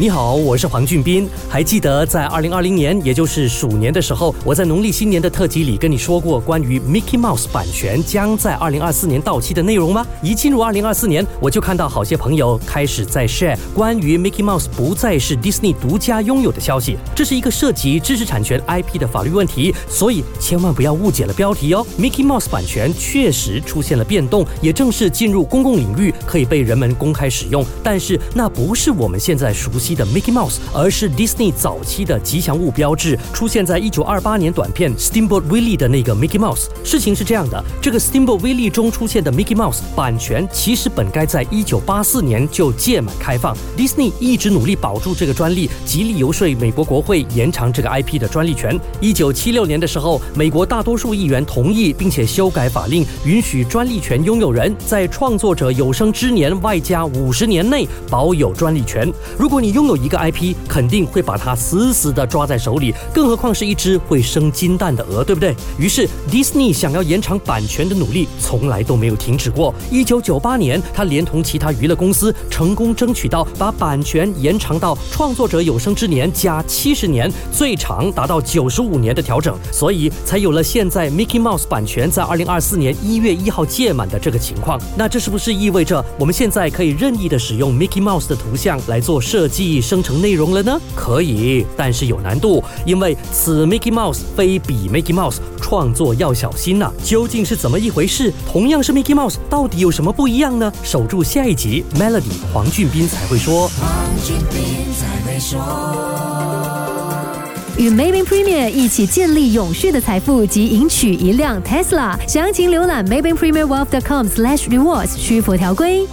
你好，我是黄俊斌。还记得在二零二零年，也就是鼠年的时候，我在农历新年的特辑里跟你说过关于 Mickey Mouse 版权将在二零二四年到期的内容吗？一进入二零二四年，我就看到好些朋友开始在 share 关于 Mickey Mouse 不再是 Disney 独家拥有的消息。这是一个涉及知识产权 IP 的法律问题，所以千万不要误解了标题哦。Mickey Mouse 版权确实出现了变动，也正式进入公共领域，可以被人们公开使用。但是那不是我们现在熟悉。的 Mickey Mouse，而是 Disney 早期的吉祥物标志，出现在一九二八年短片 Steamboat Willie 的那个 Mickey Mouse。事情是这样的，这个 Steamboat Willie 中出现的 Mickey Mouse 版权其实本该在一九八四年就届满开放，Disney 一直努力保住这个专利，极力游说美国国会延长这个 IP 的专利权。一九七六年的时候，美国大多数议员同意并且修改法令，允许专利权拥有人在创作者有生之年外加五十年内保有专利权。如果你拥有一个 IP，肯定会把它死死的抓在手里，更何况是一只会生金蛋的鹅，对不对？于是，Disney 想要延长版权的努力从来都没有停止过。一九九八年，他连同其他娱乐公司成功争取到把版权延长到创作者有生之年加七十年，最长达到九十五年的调整，所以才有了现在 Mickey Mouse 版权在二零二四年一月一号届满的这个情况。那这是不是意味着我们现在可以任意的使用 Mickey Mouse 的图像来做设计生？成内容了呢？可以，但是有难度，因为此 Mickey Mouse 非彼 Mickey Mouse，创作要小心呐。究竟是怎么一回事？同样是 Mickey Mouse，到底有什么不一样呢？守住下一集，Melody 黄俊斌才会说。黄俊斌才会说。与 Maybank Premier 一起建立永续的财富及赢取一辆 Tesla。详情浏览 Maybank Premier Wealth.com/rewards，需符条规。